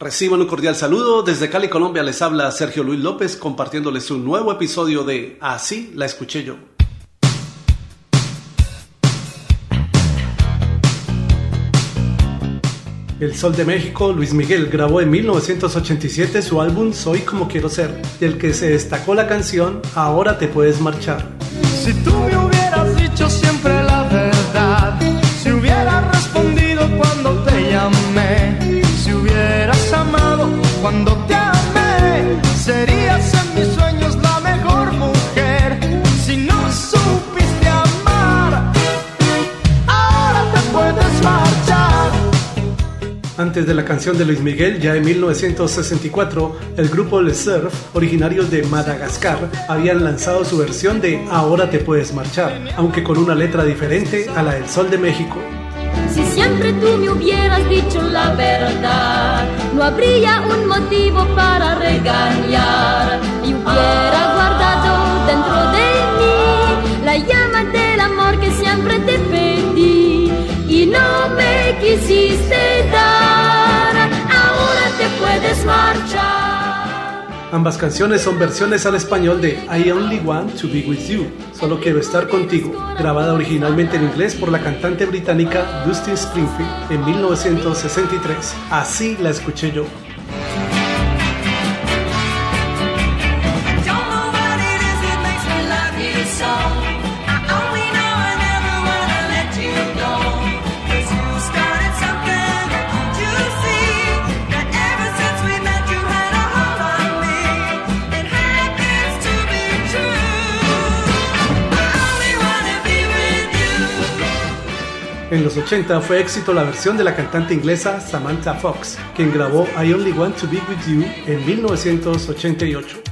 Reciban un cordial saludo. Desde Cali, Colombia, les habla Sergio Luis López compartiéndoles un nuevo episodio de Así la escuché yo. El Sol de México, Luis Miguel, grabó en 1987 su álbum Soy como quiero ser, del que se destacó la canción Ahora te puedes marchar. Si tú me hubieras dicho siempre la verdad, cuando te amé, serías en mis sueños la mejor mujer. Si no supiste amar, ahora te puedes marchar. Antes de la canción de Luis Miguel, ya en 1964, el grupo Le Surf, originarios de Madagascar, habían lanzado su versión de Ahora te puedes marchar, aunque con una letra diferente a la del Sol de México. Si siempre tú me hubieras dicho la verdad, habría un motivo para regañar. Ambas canciones son versiones al español de I Only Want to Be With You, Solo Quiero Estar Contigo, grabada originalmente en inglés por la cantante británica Dustin Springfield en 1963. Así la escuché yo. En los 80 fue éxito la versión de la cantante inglesa Samantha Fox, quien grabó I Only Want to Be With You en 1988.